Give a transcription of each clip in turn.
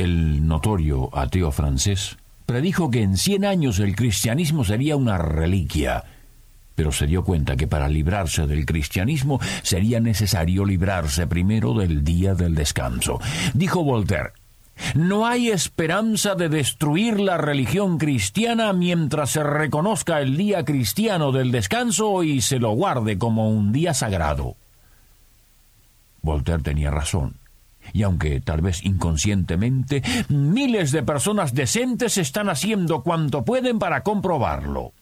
el notorio ateo francés, predijo que en 100 años el cristianismo sería una reliquia, pero se dio cuenta que para librarse del cristianismo sería necesario librarse primero del día del descanso. Dijo Voltaire, no hay esperanza de destruir la religión cristiana mientras se reconozca el día cristiano del descanso y se lo guarde como un día sagrado. Voltaire tenía razón. Y aunque tal vez inconscientemente, miles de personas decentes están haciendo cuanto pueden para comprobarlo.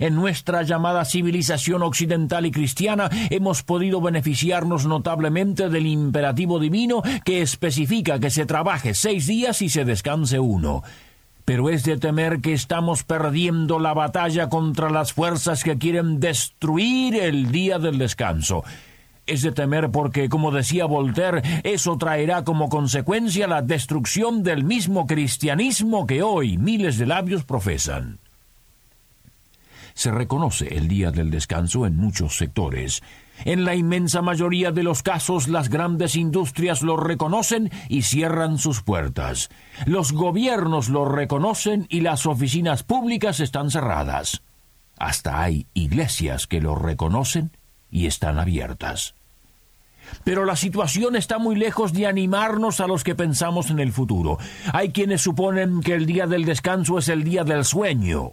En nuestra llamada civilización occidental y cristiana hemos podido beneficiarnos notablemente del imperativo divino que especifica que se trabaje seis días y se descanse uno. Pero es de temer que estamos perdiendo la batalla contra las fuerzas que quieren destruir el día del descanso. Es de temer porque, como decía Voltaire, eso traerá como consecuencia la destrucción del mismo cristianismo que hoy miles de labios profesan se reconoce el día del descanso en muchos sectores. En la inmensa mayoría de los casos las grandes industrias lo reconocen y cierran sus puertas. Los gobiernos lo reconocen y las oficinas públicas están cerradas. Hasta hay iglesias que lo reconocen y están abiertas. Pero la situación está muy lejos de animarnos a los que pensamos en el futuro. Hay quienes suponen que el día del descanso es el día del sueño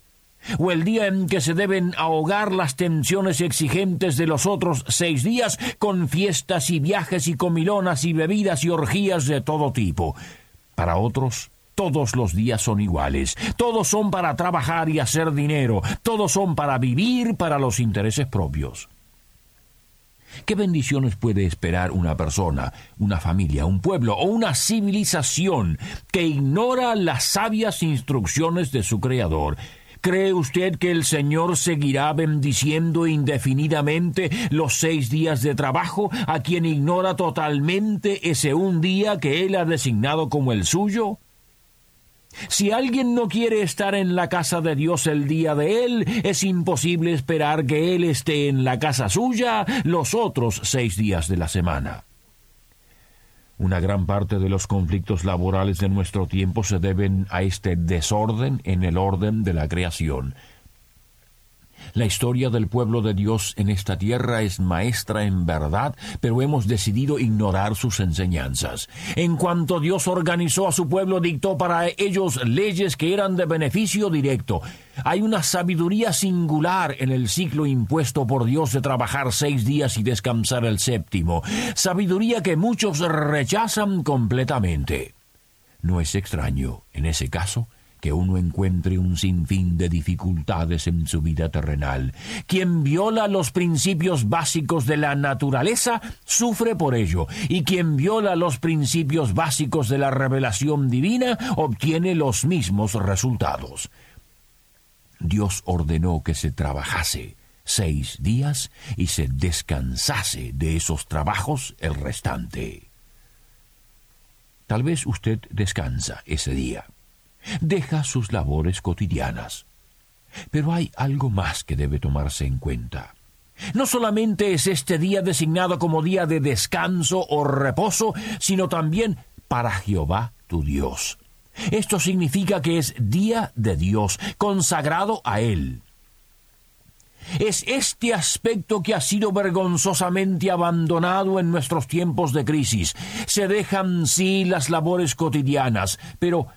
o el día en que se deben ahogar las tensiones exigentes de los otros seis días con fiestas y viajes y comilonas y bebidas y orgías de todo tipo. Para otros, todos los días son iguales, todos son para trabajar y hacer dinero, todos son para vivir para los intereses propios. ¿Qué bendiciones puede esperar una persona, una familia, un pueblo o una civilización que ignora las sabias instrucciones de su Creador? ¿Cree usted que el Señor seguirá bendiciendo indefinidamente los seis días de trabajo a quien ignora totalmente ese un día que Él ha designado como el suyo? Si alguien no quiere estar en la casa de Dios el día de Él, es imposible esperar que Él esté en la casa suya los otros seis días de la semana. Una gran parte de los conflictos laborales de nuestro tiempo se deben a este desorden en el orden de la creación. La historia del pueblo de Dios en esta tierra es maestra en verdad, pero hemos decidido ignorar sus enseñanzas. En cuanto Dios organizó a su pueblo, dictó para ellos leyes que eran de beneficio directo. Hay una sabiduría singular en el ciclo impuesto por Dios de trabajar seis días y descansar el séptimo, sabiduría que muchos rechazan completamente. No es extraño, en ese caso, que uno encuentre un sinfín de dificultades en su vida terrenal. Quien viola los principios básicos de la naturaleza sufre por ello, y quien viola los principios básicos de la revelación divina obtiene los mismos resultados. Dios ordenó que se trabajase seis días y se descansase de esos trabajos el restante. Tal vez usted descansa ese día deja sus labores cotidianas. Pero hay algo más que debe tomarse en cuenta. No solamente es este día designado como día de descanso o reposo, sino también para Jehová tu Dios. Esto significa que es día de Dios, consagrado a Él. Es este aspecto que ha sido vergonzosamente abandonado en nuestros tiempos de crisis. Se dejan sí las labores cotidianas, pero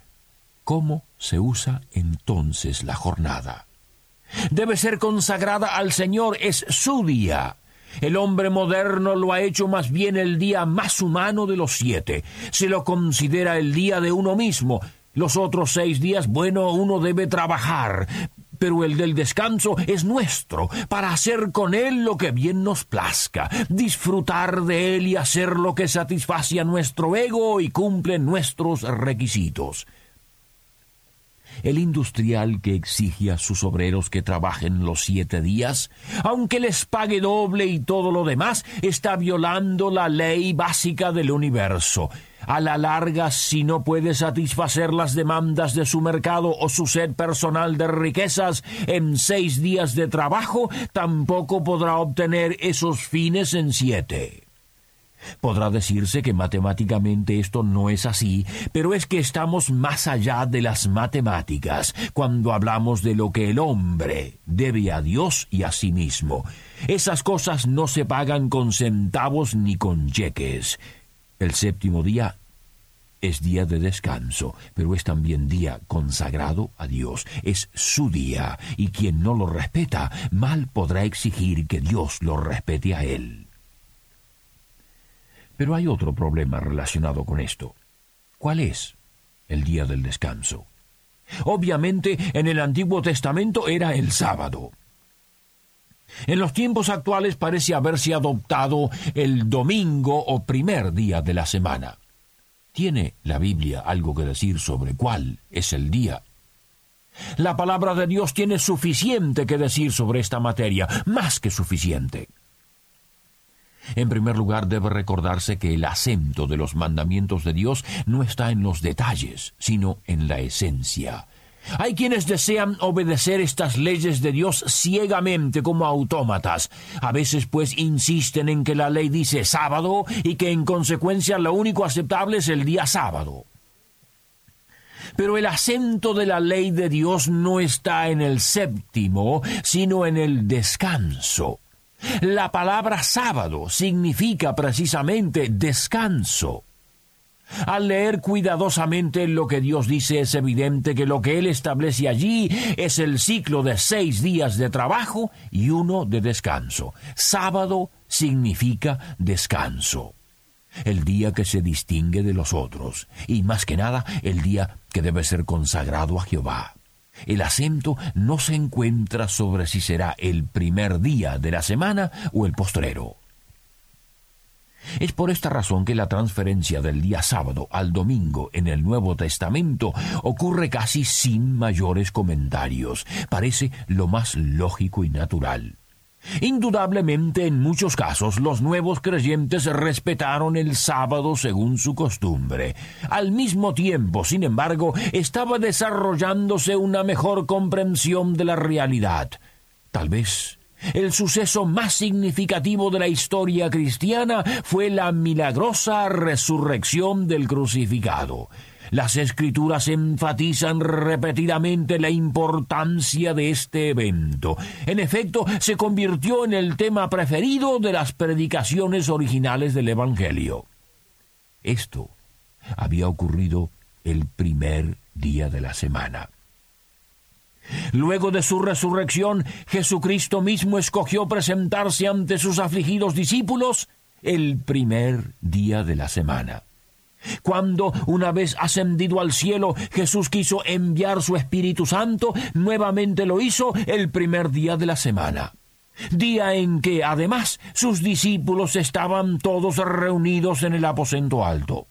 ¿Cómo se usa entonces la jornada? Debe ser consagrada al Señor, es su día. El hombre moderno lo ha hecho más bien el día más humano de los siete. Se lo considera el día de uno mismo. Los otros seis días, bueno, uno debe trabajar. pero el del descanso es nuestro, para hacer con él lo que bien nos plazca, disfrutar de él y hacer lo que satisface a nuestro ego y cumple nuestros requisitos. El industrial que exige a sus obreros que trabajen los siete días, aunque les pague doble y todo lo demás, está violando la ley básica del universo a la larga, si no puede satisfacer las demandas de su mercado o su sed personal de riquezas en seis días de trabajo, tampoco podrá obtener esos fines en siete. Podrá decirse que matemáticamente esto no es así, pero es que estamos más allá de las matemáticas cuando hablamos de lo que el hombre debe a Dios y a sí mismo. Esas cosas no se pagan con centavos ni con cheques. El séptimo día es día de descanso, pero es también día consagrado a Dios. Es su día, y quien no lo respeta, mal podrá exigir que Dios lo respete a él. Pero hay otro problema relacionado con esto. ¿Cuál es el día del descanso? Obviamente en el Antiguo Testamento era el sábado. En los tiempos actuales parece haberse adoptado el domingo o primer día de la semana. ¿Tiene la Biblia algo que decir sobre cuál es el día? La palabra de Dios tiene suficiente que decir sobre esta materia, más que suficiente. En primer lugar, debe recordarse que el acento de los mandamientos de Dios no está en los detalles, sino en la esencia. Hay quienes desean obedecer estas leyes de Dios ciegamente como autómatas. A veces pues insisten en que la ley dice sábado y que en consecuencia lo único aceptable es el día sábado. Pero el acento de la ley de Dios no está en el séptimo, sino en el descanso. La palabra sábado significa precisamente descanso. Al leer cuidadosamente lo que Dios dice es evidente que lo que Él establece allí es el ciclo de seis días de trabajo y uno de descanso. Sábado significa descanso. El día que se distingue de los otros, y más que nada el día que debe ser consagrado a Jehová. El acento no se encuentra sobre si será el primer día de la semana o el postrero. Es por esta razón que la transferencia del día sábado al domingo en el Nuevo Testamento ocurre casi sin mayores comentarios. Parece lo más lógico y natural. Indudablemente en muchos casos los nuevos creyentes respetaron el sábado según su costumbre. Al mismo tiempo, sin embargo, estaba desarrollándose una mejor comprensión de la realidad. Tal vez el suceso más significativo de la historia cristiana fue la milagrosa resurrección del crucificado. Las escrituras enfatizan repetidamente la importancia de este evento. En efecto, se convirtió en el tema preferido de las predicaciones originales del Evangelio. Esto había ocurrido el primer día de la semana. Luego de su resurrección, Jesucristo mismo escogió presentarse ante sus afligidos discípulos el primer día de la semana. Cuando, una vez ascendido al cielo, Jesús quiso enviar su Espíritu Santo, nuevamente lo hizo el primer día de la semana. Día en que, además, sus discípulos estaban todos reunidos en el aposento alto.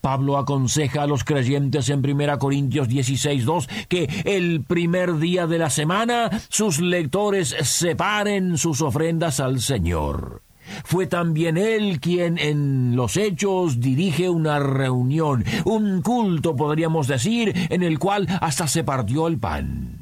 Pablo aconseja a los creyentes en 1 Corintios 16.2 que el primer día de la semana sus lectores separen sus ofrendas al Señor. Fue también él quien en los hechos dirige una reunión, un culto podríamos decir, en el cual hasta se partió el pan.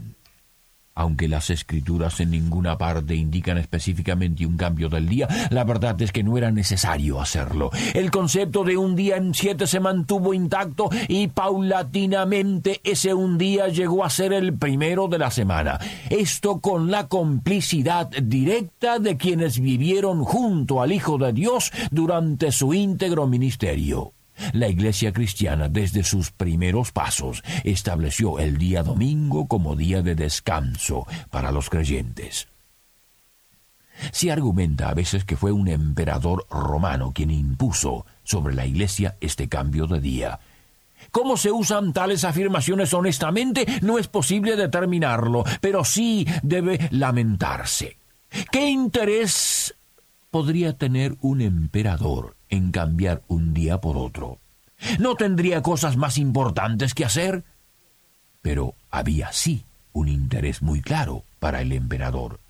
Aunque las escrituras en ninguna parte indican específicamente un cambio del día, la verdad es que no era necesario hacerlo. El concepto de un día en siete se mantuvo intacto y paulatinamente ese un día llegó a ser el primero de la semana. Esto con la complicidad directa de quienes vivieron junto al Hijo de Dios durante su íntegro ministerio. La Iglesia cristiana desde sus primeros pasos estableció el día domingo como día de descanso para los creyentes. Se argumenta a veces que fue un emperador romano quien impuso sobre la Iglesia este cambio de día. ¿Cómo se usan tales afirmaciones honestamente? No es posible determinarlo, pero sí debe lamentarse. ¿Qué interés podría tener un emperador en cambiar un día por otro? ¿No tendría cosas más importantes que hacer? Pero había sí un interés muy claro para el emperador.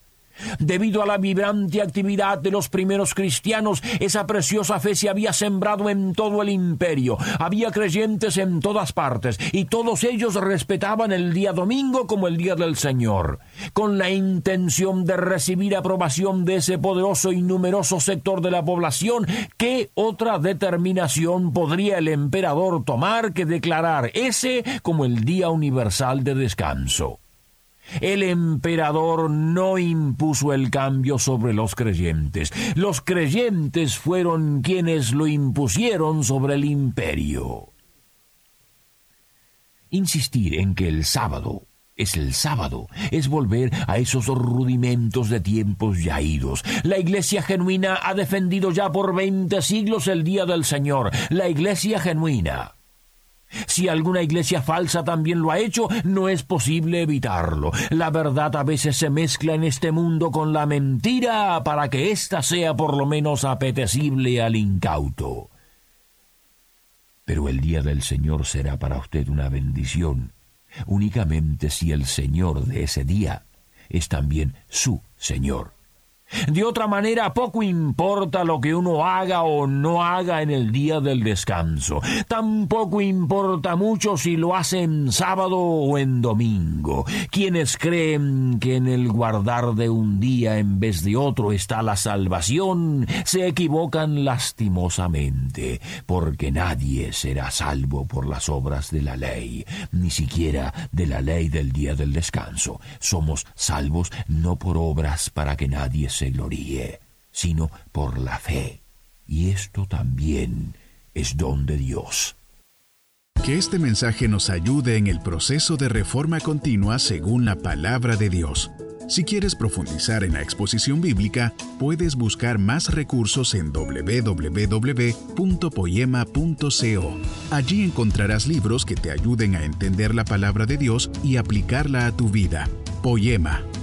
Debido a la vibrante actividad de los primeros cristianos, esa preciosa fe se había sembrado en todo el imperio. Había creyentes en todas partes, y todos ellos respetaban el día domingo como el día del Señor. Con la intención de recibir aprobación de ese poderoso y numeroso sector de la población, ¿qué otra determinación podría el emperador tomar que declarar ese como el día universal de descanso? El emperador no impuso el cambio sobre los creyentes. Los creyentes fueron quienes lo impusieron sobre el imperio. Insistir en que el sábado es el sábado, es volver a esos rudimentos de tiempos ya idos. La iglesia genuina ha defendido ya por veinte siglos el día del Señor. La iglesia genuina si alguna iglesia falsa también lo ha hecho, no es posible evitarlo. La verdad a veces se mezcla en este mundo con la mentira para que ésta sea por lo menos apetecible al incauto. Pero el día del Señor será para usted una bendición, únicamente si el Señor de ese día es también su Señor. De otra manera, poco importa lo que uno haga o no haga en el día del descanso. Tampoco importa mucho si lo hace en sábado o en domingo. Quienes creen que en el guardar de un día en vez de otro está la salvación, se equivocan lastimosamente, porque nadie será salvo por las obras de la ley, ni siquiera de la ley del día del descanso. Somos salvos no por obras para que nadie gloríe, sino por la fe. Y esto también es don de Dios. Que este mensaje nos ayude en el proceso de reforma continua según la palabra de Dios. Si quieres profundizar en la exposición bíblica, puedes buscar más recursos en www.poema.co. Allí encontrarás libros que te ayuden a entender la palabra de Dios y aplicarla a tu vida. Poema,